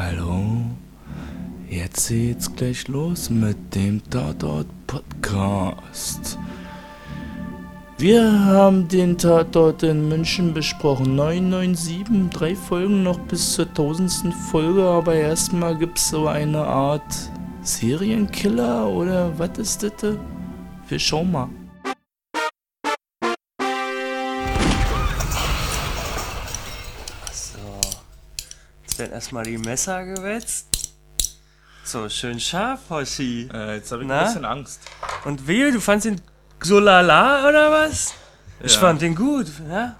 Hallo, jetzt geht's gleich los mit dem Tatort Podcast. Wir haben den Tatort in München besprochen. 997, drei Folgen noch bis zur tausendsten Folge, aber erstmal gibt's so eine Art Serienkiller oder was ist das? Wir schauen mal. Erstmal die Messer gewetzt. So, schön scharf, Hoshi. Äh, jetzt habe ich ein bisschen Angst. Und wie, du fandst ihn so lala oder was? Ich Ja. fand den gut, ja?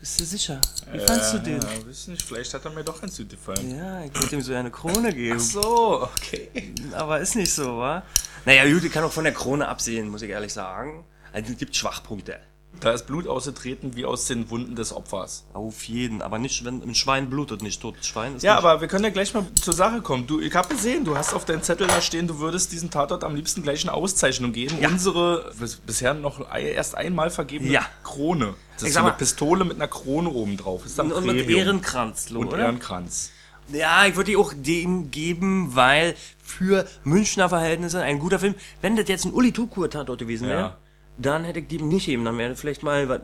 Bist du sicher? Wie fandst du den? Ja, weiß nicht, vielleicht hat er mir doch ganz gut gefallen. Ja, ich würde ihm so eine Krone geben. So, okay. Aber ist nicht so, wa? Naja, gut, ich kann auch von der Krone absehen, muss ich ehrlich sagen. Also, es gibt Schwachpunkte. Da ist Blut ausgetreten wie aus den Wunden des Opfers. Auf jeden, aber nicht, wenn ein Schwein blutet, nicht totes Schwein. Ist Ja, nicht. aber wir können ja gleich mal zur Sache kommen. Du, ich habe gesehen, du hast auf deinem Zettel da stehen, du würdest diesem Tatort am liebsten gleich eine Auszeichnung geben. Ja. Unsere bis, bisher noch erst einmal vergebene Ja. Krone. Das Ich ist so eine mal- Pistole mit einer Krone oben drauf. Ist dann Und mit. Ehrenkranz, lo, und oder? Ehrenkranz. Ja, ich würde die auch dem geben, weil für Münchner Verhältnisse ein guter Film. Wenn das jetzt ein Uli Tukur Tatort gewesen wäre, Ja. Dann hätte ich die nicht geben. Dann wäre vielleicht mal was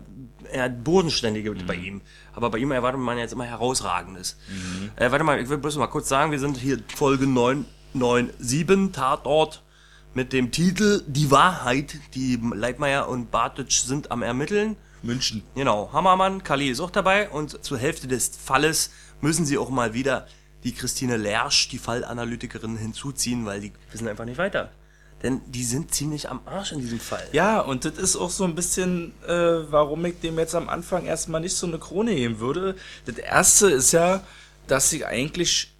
eher bodenständige Mhm. bei ihm. Aber bei ihm erwartet man jetzt immer Herausragendes. Mhm. Äh, warte mal, ich will bloß mal kurz sagen, wir sind hier Folge 997 Tatort mit dem Titel Die Wahrheit. Die Leitmeier und Bartitsch sind am Ermitteln. München. Genau, Hammermann, Kali ist auch dabei und zur Hälfte des Falles müssen sie auch mal wieder die Christine Lersch, die Fallanalytikerin, hinzuziehen, weil die wissen einfach nicht weiter. Denn die sind ziemlich am Arsch in diesem Fall. Ja, und das ist auch so ein bisschen, äh, warum ich dem jetzt am Anfang erstmal nicht so eine Krone geben würde. Das erste ist ja, dass ich eigentlich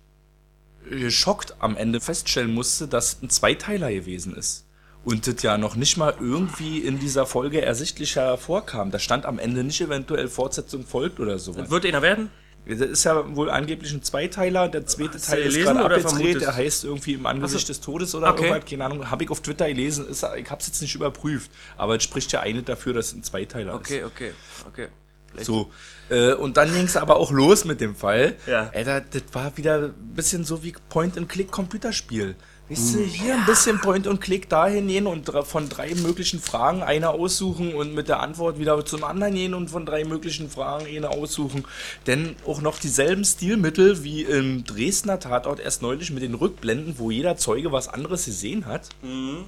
geschockt am Ende feststellen musste, dass ein Zweiteiler gewesen ist. Und das ja noch nicht mal irgendwie in dieser Folge ersichtlich hervorkam. Da stand am Ende nicht eventuell Fortsetzung folgt oder sowas. Wird einer werden? Das ist ja wohl angeblich ein Zweiteiler. Der zweite Hast Teil ist gerade abgedreht. Der heißt irgendwie im Angesicht des Todes oder Okay. irgendwas. Keine Ahnung. Habe ich auf Twitter gelesen. Ist, ich habe es jetzt nicht überprüft. Aber es spricht ja eine dafür, dass es ein Zweiteiler Okay, okay, okay. ist. So. Äh, und dann ging es aber auch los mit dem Fall. Ja. Alter, das war wieder ein bisschen so wie Point-and-Click-Computerspiel. Weißt du, Hm. hier ein bisschen Point-and-Click dahin gehen und von drei möglichen Fragen eine aussuchen und mit der Antwort wieder zum anderen gehen und von drei möglichen Fragen eine aussuchen. Denn auch noch dieselben Stilmittel wie im Dresdner Tatort erst neulich mit den Rückblenden, wo jeder Zeuge was anderes gesehen hat.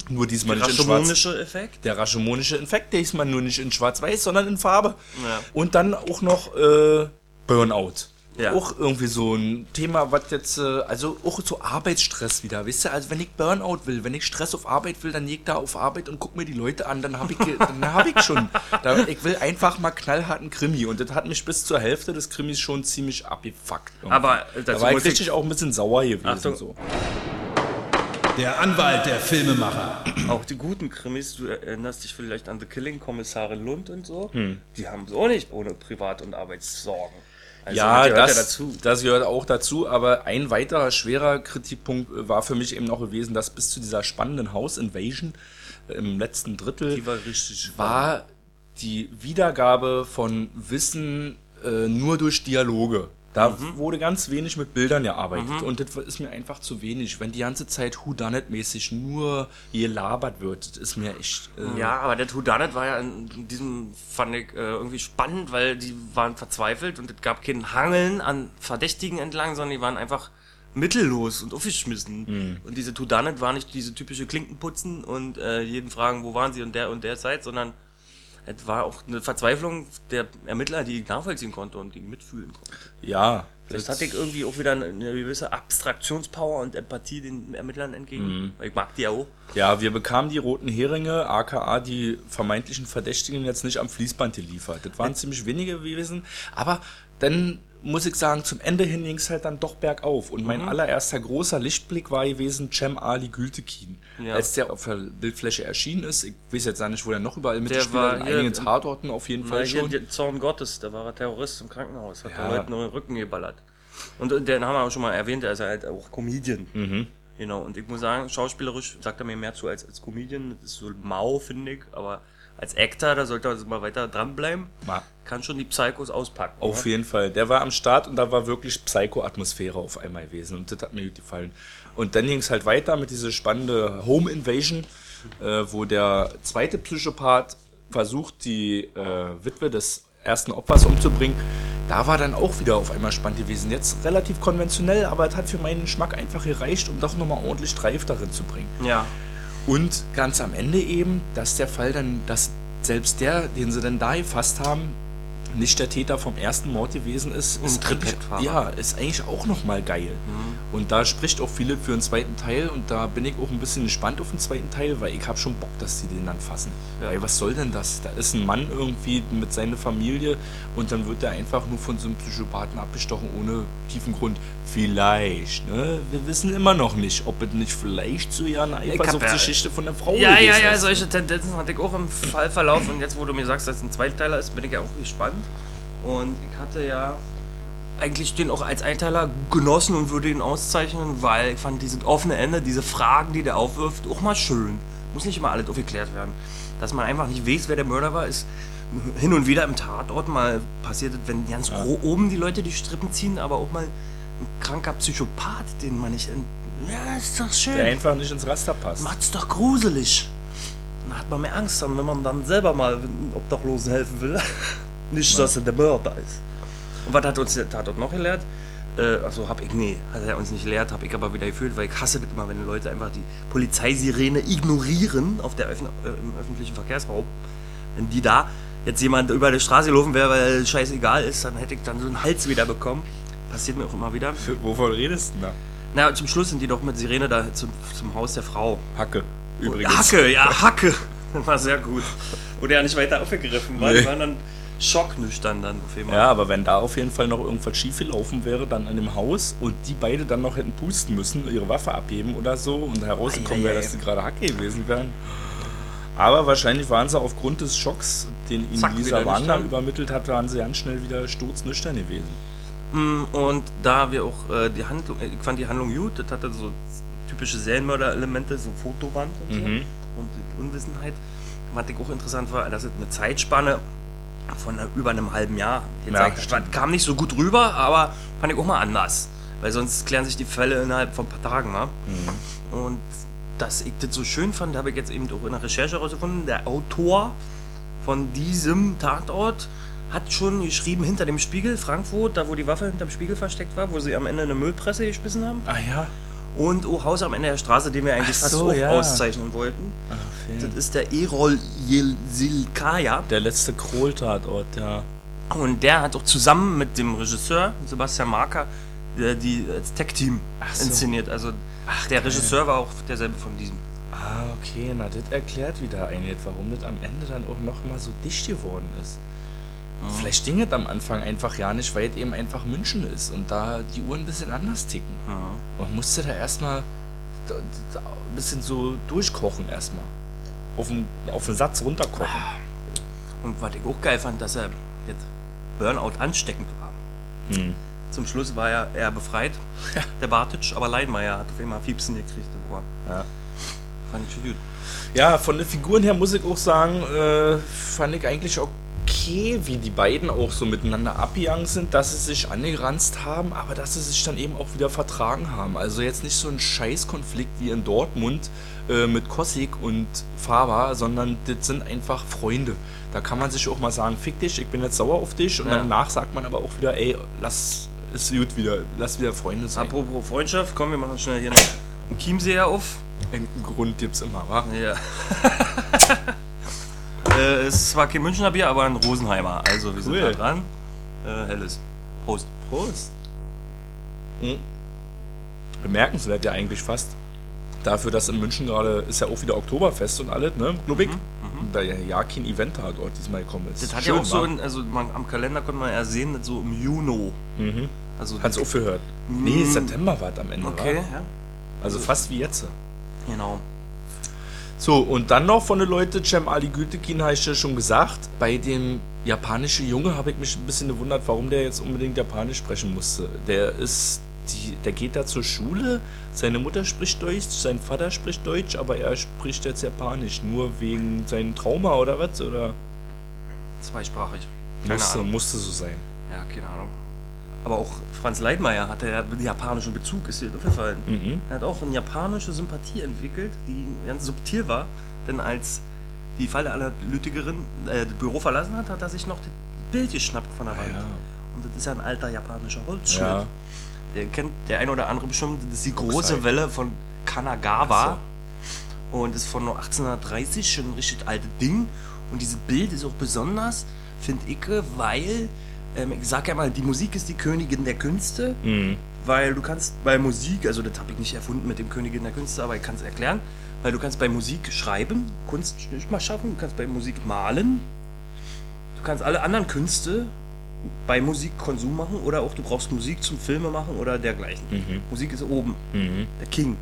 Nur diesmal nicht in schwarz. Raschomonische Effekt? Der der ist man nur nicht in schwarz-weiß, sondern in Farbe. Ja. Und dann auch noch äh, Burnout. Ja. Auch irgendwie so ein Thema, was jetzt, äh, also auch so Arbeitsstress wieder, weißt du? Also wenn ich Burnout will, wenn ich Stress auf Arbeit will, dann gehe ich da auf Arbeit und guck mir die Leute an, dann habe ich, dann hab ich schon. Da, ich will einfach mal knallharten Krimi und das hat mich bis zur Hälfte des Krimis schon ziemlich abgefuckt. irgendwie. Aber, äh, da war ich muss ich- richtig auch ein bisschen sauer gewesen. Achtung. So. Der Anwalt der Filmemacher. Auch die guten Krimis, du erinnerst dich vielleicht an The Killing, Kommissarin Lund und so, die haben es auch nicht ohne Privat- und Arbeitssorgen. Also ja, gehört das, ja dazu. das gehört auch dazu, aber ein weiterer schwerer Kritikpunkt äh, war für mich eben noch gewesen, dass bis zu dieser spannenden House-Invasion äh, im letzten Drittel Die war war die Wiedergabe von Wissen äh, nur durch Dialoge. Da Mhm. wurde ganz wenig mit Bildern gearbeitet und das ist mir einfach zu wenig. Wenn die ganze Zeit Whodunit-mäßig nur gelabert wird, das ist mir echt... Äh, Ja, aber der Whodunit war ja in diesem, fand ich, äh, irgendwie spannend, weil die waren verzweifelt und es gab kein Hangeln an Verdächtigen entlang, sondern die waren einfach mittellos und aufgeschmissen. Und diese Whodunit war nicht diese typische Klinkenputzen und äh, jeden fragen, wo waren sie und der und der Zeit, sondern es war auch eine Verzweiflung der Ermittler, die ich nachvollziehen konnte und die mitfühlen konnte. ja Vielleicht hatte ich irgendwie auch wieder eine, gewisse Abstraktionspower und Empathie den Ermittlern entgegen. Weil ich mag die ja auch. Ja, wir bekamen die roten Heringe, aka die vermeintlichen Verdächtigen, jetzt nicht am Fließband geliefert. Das waren ziemlich wenige gewesen, aber dann muss ich sagen, zum Ende hin ging es halt dann doch bergauf. Und Mhm. mein allererster großer Lichtblick war gewesen Cem Ali Gültekin. Ja. Als der auf der Bildfläche erschienen ist, ich weiß jetzt gar nicht, wo er noch überall mitgespielt war hat, in einigen Tatorten auf jeden Fall schon. der Zorn Gottes, da war er Terrorist im Krankenhaus, hat Ja. den Leuten nur den Rücken geballert. Und, den haben wir auch schon mal erwähnt, der ist halt auch Comedian. Mhm. Genau, und ich muss sagen, schauspielerisch sagt er mir mehr zu als als Comedian. Das ist so mau, finde ich, aber als Actor, da sollte also mal weiter dranbleiben. Ma- kann schon die Psychos auspacken. Auf ne? jeden Fall. Der war am Start und da war wirklich Psycho-Atmosphäre auf einmal gewesen. Und das hat mir gut gefallen. Und dann ging es halt weiter mit dieser spannende Home Invasion, äh, wo der zweite Psychopath versucht, die äh, Witwe des ersten Opfers umzubringen. Da war dann auch wieder auf einmal spannend gewesen. Jetzt relativ konventionell, aber es hat für meinen Geschmack einfach gereicht, um doch nochmal ordentlich Streif darin zu bringen. Ja. Und ganz am Ende eben, dass der Fall dann, dass selbst der, den sie dann da gefasst haben, nicht der Täter vom ersten Mord gewesen ist, ist ja, ist eigentlich auch nochmal geil. Und da spricht auch viele für einen zweiten Teil und da bin ich auch ein bisschen gespannt auf den zweiten Teil, weil ich habe schon Bock, dass die den dann fassen. Ja. Weil was soll denn das? Da ist ein Mann irgendwie mit seiner Familie und dann wird er einfach nur von so einem Psychopathen abgestochen ohne tiefen Grund. Vielleicht, ne? Wir wissen immer noch nicht, ob es nicht vielleicht so ja eine ja- Eifersuchtsgeschichte von der Frau Ja, ja, ja, ist. solche Tendenzen hatte ich auch im Fallverlauf und jetzt, wo du mir sagst, dass es ein Zweiteiler ist, bin ich ja auch gespannt. Und ich hatte ja eigentlich den auch als Einteiler genossen und würde ihn auszeichnen, weil ich fand dieses offene Ende, diese Fragen, die der aufwirft, auch mal schön. Muss nicht immer alles aufgeklärt werden. Dass man einfach nicht weiß, wer der Mörder war, ist hin und wieder im Tatort mal passiert, wenn ganz grob oben die Leute die Strippen ziehen, aber auch mal ein kranker Psychopath, den man nicht... Ja, ist doch schön. Der einfach nicht ins Raster passt. Macht's doch gruselig. Dann hat man mehr Angst, dann, wenn man dann selber mal Obdachlosen helfen will. Nicht, dass er der Mörder ist. Und was hat uns der Tatort noch gelehrt? Äh, also hab ich, nee, hat er uns nicht gelehrt, hab ich aber wieder gefühlt, weil ich hasse das immer, wenn Leute einfach die Polizeisirene ignorieren auf der Öffn äh, im öffentlichen Verkehrsraum. Wenn die da jetzt jemand über die Straße gelaufen wäre, weil es scheißegal ist, dann hätte ich dann so einen Hals wieder bekommen. Passiert mir auch immer wieder. Wovon redest du denn da? Na, zum Schluss sind die doch mit Sirene da zum, zum Haus der Frau. Hacke. Übrigens. Hacke, ja, Hacke. Das war sehr gut. Wurde ja nicht weiter aufgegriffen, weil Nee. die waren dann schocknüchtern dann auf jeden Fall. Ja, aber wenn da auf jeden Fall noch irgendwas schief gelaufen wäre, dann an dem Haus und die beide dann noch hätten pusten müssen, ihre Waffe abheben oder so und herausgekommen wäre, dass sie gerade Hacke gewesen wären. Aber wahrscheinlich waren sie aufgrund des Schocks, den ihnen Zack, Lisa nüchtern. übermittelt hat, waren sie ganz schnell wieder sturznüchtern gewesen. Mm, Und da wir auch äh, die Handlung, ich fand die Handlung gut, das hatte so typische Serienmörder-Elemente, so Fotowand und so. Mhm. Und die Unwissenheit. Was ich auch interessant war, dass es eine Zeitspanne von über einem halben Jahr gezeigt hat. stimmt. Kam nicht so gut rüber, aber fand ich auch mal anders. Weil sonst klären sich die Fälle innerhalb von ein paar Tagen. Ne? Mhm. Und dass ich das so schön fand, habe ich jetzt eben auch in der Recherche herausgefunden. Der Autor von diesem Tatort hat schon geschrieben hinter dem Spiegel, Frankfurt, da wo die Waffe hinterm Spiegel versteckt war, wo sie am Ende eine Müllpresse geschmissen haben. Ah ja. Und oh, Haus am Ende der Straße, den wir eigentlich Ach fast so, ja. auszeichnen wollten. Das ist der Erol Silkaya. Der letzte Kroll-Tatort, ja. Und der hat auch zusammen mit dem Regisseur, Sebastian Marker, äh, die als Tech-Team so. inszeniert. Also der Regisseur war auch derselbe von diesem. Ah, okay, na das erklärt wieder eigentlich, warum das am Ende dann auch noch mal so dicht geworden ist. Vielleicht ging es am Anfang einfach ja nicht, weil es eben einfach München ist und da die Uhren ein bisschen anders ticken. Man musste da erstmal ein bisschen so durchkochen erstmal. Auf den, auf den Satz runterkochen. Und was ich auch geil fand, dass er jetzt Burnout ansteckend war. Hm. Zum Schluss war er, er befreit, der Bartic, aber Leidmeier hat auf einmal Fiepsen gekriegt im Ohr. Ja. Fand ich schon gut. Ja, von den Figuren her muss ich auch sagen, äh, fand ich eigentlich okay, wie die beiden auch so miteinander abgegangen sind, dass sie sich angeranzt haben, aber dass sie sich dann eben auch wieder vertragen haben. Also jetzt nicht so ein Scheißkonflikt wie in Dortmund äh, mit Kossig und Faber, sondern das sind einfach Freunde. Da kann man sich auch mal sagen, fick dich, ich bin jetzt sauer auf dich und Ja. danach sagt man aber auch wieder, ey, lass es gut wieder, lass wieder Freunde sein. Apropos Freundschaft, komm, wir machen schnell hier einen Chiemseher auf. Einen Grund gibt's immer, wa? Ja. äh, es ist zwar kein Münchner Bier, aber ein Rosenheimer. Also wir sind Cool. da dran. Äh, helles. Prost. Prost. Hm. Bemerkenswert ja eigentlich fast. Dafür, dass in München gerade ist ja auch wieder Oktoberfest und alles, ne? Glubig. Da ja kein Event da dort diesmal gekommen ist. Das hat Schön, ja auch so, in, also man, am Kalender konnte man ja sehen, so im Juni. Mhm. Also Hat's aufgehört. Nee, September war es am Ende. Okay, wa? ja. Also fast wie jetzt. Genau. So, und dann noch von den Leuten, Cem Ali Gütekin habe ich ja schon gesagt, bei dem japanischen Junge habe ich mich ein bisschen gewundert, warum der jetzt unbedingt Japanisch sprechen musste. Der ist, die, der geht da zur Schule, seine Mutter spricht Deutsch, sein Vater spricht Deutsch, aber er spricht jetzt Japanisch, nur wegen seinem Trauma oder was? Oder? Zweisprachig. Keine Musste, Ahnung. musste so sein. Ja, keine Ahnung. Aber auch Franz Leitmeier hatte ja einen japanischen Bezug, ist dir aufgefallen. Mhm. Er hat auch eine japanische Sympathie entwickelt, die ganz subtil war. Denn als die Fallanalytikerin äh, das Büro verlassen hat, hat er sich noch das Bild geschnappt von der Wand. Ja. Und das ist ja ein alter japanischer Holzschnitt. Ja. Der kennt der ein oder andere bestimmt. Das ist die große Oxide. Welle von Kanagawa. Ach Und ist von 1830 schon ein richtig altes Ding. Und dieses Bild ist auch besonders, finde ich, weil, ähm, ich sag ja mal, die Musik ist die Königin der Künste. Mhm. Weil du kannst bei Musik, also das habe ich nicht erfunden mit dem Königin der Künste, aber ich kann es erklären, weil du kannst bei Musik schreiben, Kunst mal schaffen, du kannst bei Musik malen, du kannst alle anderen Künste bei Musik Konsum machen oder auch du brauchst Musik zum Filme machen oder dergleichen. Musik ist oben, Mhm. der King.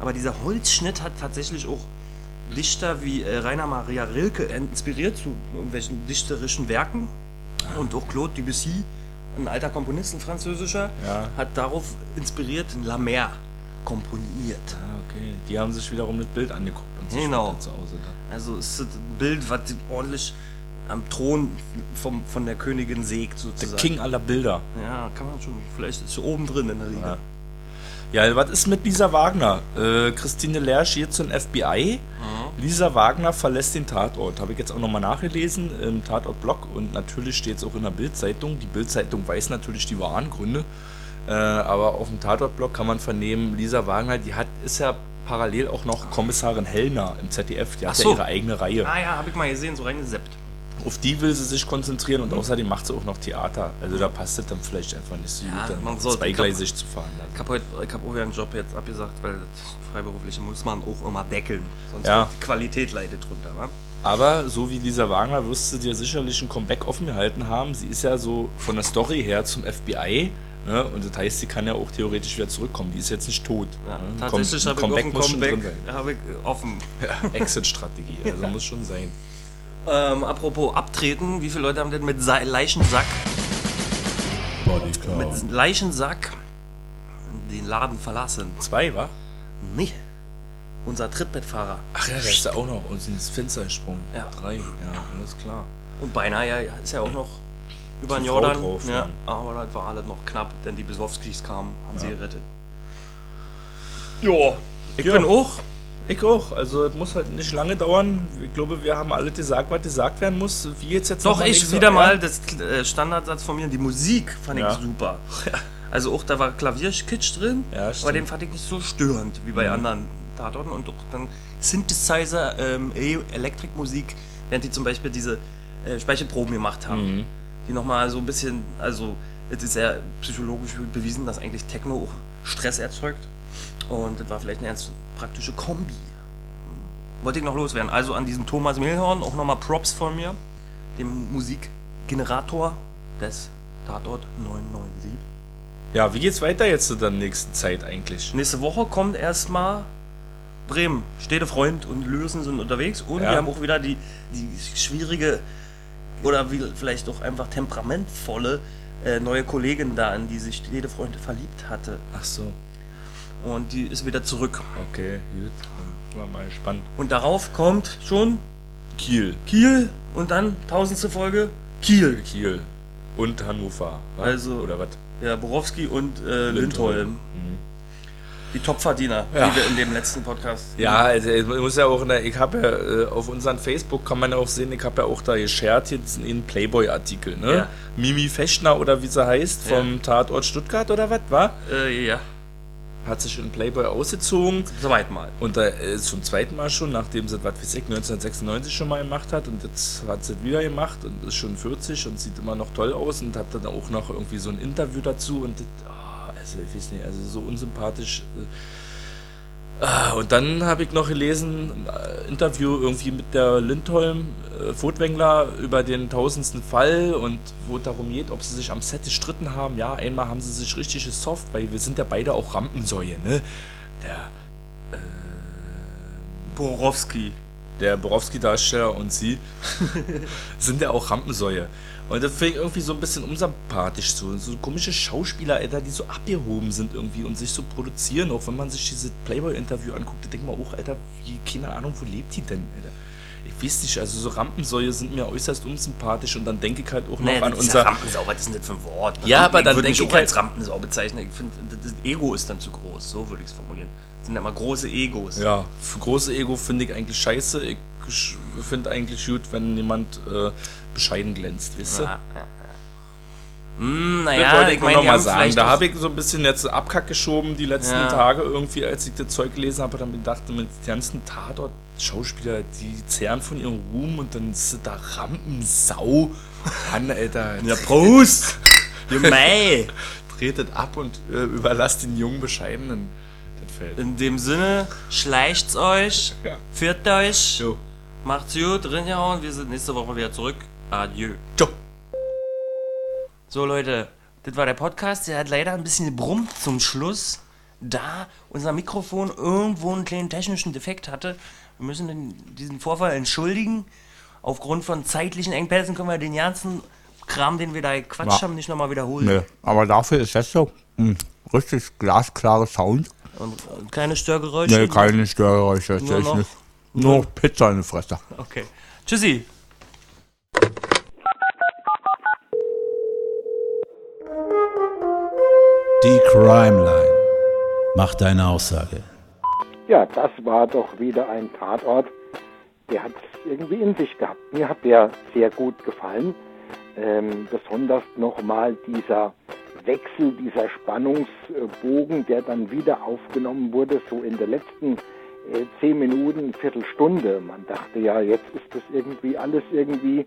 Aber dieser Holzschnitt hat tatsächlich auch Dichter wie äh, Rainer Maria Rilke inspiriert zu irgendwelchen dichterischen Werken und auch Claude Debussy, ein alter Komponist, ein französischer, Ja. hat darauf inspiriert La Mer komponiert. Ah, okay. Die haben sich wiederum das Bild angeguckt und sich Genau. zu Hause da. Also es ist ein Bild, was ordentlich am Thron vom, von der Königin sägt Der sozusagen. King aller Bilder. Ja, kann man schon. Vielleicht ist sie oben drin in der Liga. Ja. Ja, was ist mit Lisa Wagner? Äh, Christine Lersch geht zum FBI. Lisa Wagner verlässt den Tatort. Habe ich jetzt auch nochmal nachgelesen im Tatort-Blog und natürlich steht es auch in der Bild-Zeitung. Die Bild-Zeitung weiß natürlich die wahren Gründe. Äh, aber auf dem Tatort-Blog kann man vernehmen, Lisa Wagner, die hat, ist ja parallel auch noch Kommissarin Hellner im ZDF. Die hat so. ja ihre eigene Reihe. Ah ja, habe ich mal gesehen, so reingeseppt. Auf die will sie sich konzentrieren und außerdem macht sie auch noch Theater. Also da passt es dann vielleicht einfach nicht so Ja, gut, man sollte- zweigleisig zu fahren. Dann. Ich habe heute, ich habe auch einen Job jetzt abgesagt, weil das Freiberufliche muss man auch immer deckeln. Sonst Ja. die Qualität leidet drunter, wa? Aber so wie Lisa Wagner wirst du dir sicherlich ein Comeback offen gehalten haben. Sie ist ja so von der Story her zum FBI. Ne? Und das heißt, sie kann ja auch theoretisch wieder zurückkommen. Die ist jetzt nicht tot. Ja, ne? Ein tatsächlich habe ich Comeback habe ich äh, offen. Ja, Exit-Strategie. Also muss schon sein. Ähm, apropos abtreten, wie viele Leute haben denn mit Sa Leichensack, Bodycount. mit Leichensack den Laden verlassen? Zwei, wa? Nee. Unser Trittbettfahrer. Ach ja, da ist ja auch noch uns ins Fenster gesprungen. Ja. Drei, ja, alles klar. Und beinahe ja, ist ja auch noch über den Jordan. drauf, ja, ja. aber das war alles noch knapp, denn die Besowskis kamen, haben sie gerettet. Ja. Ich Ja. bin auch. Ich auch. Also es muss halt nicht lange dauern. Ich glaube, wir haben alle gesagt, was gesagt werden muss. Wie jetzt jetzt Doch, ich wieder mal das äh, Standardsatz von mir. Die Musik fand ich Ja. super. Also auch da war Klavierkitsch drin, Ja, aber den fand ich nicht so störend wie bei Mhm. anderen Tatorten. Und auch dann Synthesizer, ähm, E- Elektrikmusik, während die zum Beispiel diese äh, Speichelproben gemacht haben. Mhm. Die nochmal so ein bisschen, also es ist ja psychologisch bewiesen, dass eigentlich Techno auch Stress erzeugt. Und das war vielleicht eine ganz praktische Kombi. Wollte ich noch loswerden. Also an diesem Thomas Mehlhorn auch nochmal Props von mir, dem Musikgenerator des Tatort 997. Ja, wie geht's weiter jetzt in der nächsten Zeit eigentlich? Nächste Woche kommt erstmal Bremen. Städtefreund und Lösen sind unterwegs und Ja. wir haben auch wieder die, die schwierige oder wie, vielleicht auch einfach temperamentvolle äh, neue Kollegin da, in die sich Städtefreund verliebt hatte. Ach so. Und die ist wieder zurück. Okay, gut. War mal gespannt. Und darauf kommt schon Kiel. Kiel und dann tausendste Folge Kiel. Kiel. Und Hannover. wa? Also- Oder was? Ja, Borowski und äh, Lindholm. Mhm. Die Topverdiener, Ja. die wir in dem letzten Podcast. Ja, also ich muss ja auch, der, ich habe ja äh, auf unserem Facebook kann man ja auch sehen, ich habe ja auch da geshared jetzt einen Playboy-Artikel, ne? Ja. Mimi Feschner oder wie sie heißt, vom Tatort Stuttgart oder was, war? Äh, ja, Hat sich in Playboy ausgezogen soweit mal. und da äh, zum zweiten Mal schon, nachdem sie, was weiß ich, 1996 schon mal gemacht hat und jetzt hat sie wieder gemacht und ist schon 40 und sieht immer noch toll aus und hat dann auch noch irgendwie so ein Interview dazu und das, ah, also ich weiß nicht, also so unsympathisch. Äh, Und dann habe ich noch gelesen, ein äh, Interview irgendwie mit der Lindholm, äh, Furtwängler, über den tausendsten Fall und wo es darum geht, ob sie sich am Set gestritten haben. Ja, einmal haben sie sich richtig gesoft, weil wir sind ja beide auch Rampensäue, ne? Der, Borowski. Der Borowski-Darsteller und sie sind ja auch Rampensäue. Und das finde ich irgendwie so ein bisschen unsympathisch. So, so komische Schauspieler, Alter, die so abgehoben sind irgendwie und sich so produzieren. Auch wenn man sich dieses Playboy-Interview anguckt, da denkt man auch, Alter, wie, keine Ahnung, wo lebt die denn, Alter? Ich weiß nicht, also so Rampensäue sind mir äußerst unsympathisch und dann denke ich halt auch noch Nee, an unser. ja Rampensau, was ist denn das für ein Wort? Ja, aber dann denke ich ich auch als halt- Rampensau bezeichnen. Ich finde, das Ego ist dann zu groß, so würde ich es formulieren. Das sind immer große Egos. Ja, für große Ego finde ich eigentlich scheiße. Ich finde eigentlich gut, wenn jemand äh, bescheiden glänzt, wisst ihr? Ja, ja. Hm, Das naja, wollte ich nur meine, noch die mal haben sagen. Da habe ich so ein bisschen jetzt Abkack geschoben die letzten Ja. Tage irgendwie, als ich das Zeug gelesen habe. Dann gedacht, mit den ganzen Tatort-Schauspieler, die zehren von ihrem Ruhm und dann ist da Rampensau. Mann, Alter. Ja, Prost! Mei! tretet ab und äh, überlasst den jungen Bescheidenen das Feld. In dem Sinne, schleicht's euch, Ja. führt euch, Jo. macht's gut, reingehauen, wir sind nächste Woche wieder zurück. Adieu. Ciao. So Leute, das war der Podcast, der hat leider ein bisschen gebrummt zum Schluss, da unser Mikrofon irgendwo einen kleinen technischen Defekt hatte. Wir müssen diesen Vorfall entschuldigen. Aufgrund von zeitlichen Engpässen können wir den ganzen Kram, den wir da gequatscht Ja. haben, nicht nochmal wiederholen. Nee, aber dafür ist das so ein richtig glasklarer Sound. Und, und keine Störgeräusche. Nee, keine Störgeräusche. Nur noch-. Nur noch Pizza in der Fresse. Okay. Tschüssi. Die Crime Line. Mach deine Aussage. Ja, das war doch wieder ein Tatort. Der hat es irgendwie in sich gehabt. Mir hat der sehr gut gefallen. Ähm, besonders nochmal dieser Wechsel, dieser Spannungsbogen, der dann wieder aufgenommen wurde, so in der letzten äh, zehn Minuten, Viertelstunde. Man dachte ja, jetzt ist das irgendwie alles irgendwie,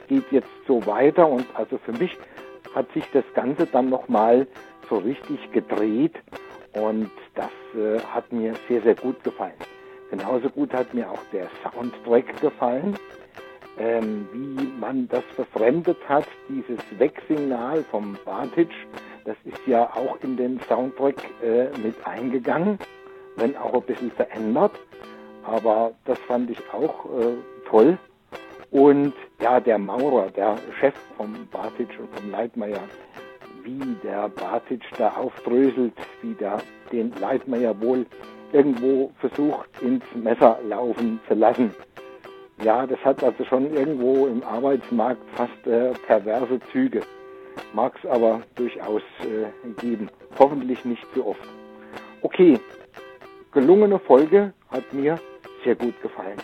es geht jetzt so weiter und also für mich hat sich das Ganze dann nochmal so richtig gedreht und das äh, hat mir sehr, sehr gut gefallen. Genauso gut hat mir auch der Soundtrack gefallen, ähm, wie man das verfremdet hat, dieses Wegsignal vom Bartic, das ist ja auch in den Soundtrack äh, mit eingegangen, wenn auch ein bisschen verändert, aber das fand ich auch äh, toll. Und ja, der Maurer, der Chef vom Bartic und vom Leitmeier, wie der Bartic da aufdröselt, wie der den Leitmeier wohl irgendwo versucht ins Messer laufen zu lassen. Ja, das hat also schon irgendwo im Arbeitsmarkt fast äh, perverse Züge. Mag es aber durchaus äh, geben. Hoffentlich nicht zu oft. Okay, gelungene Folge hat mir sehr gut gefallen.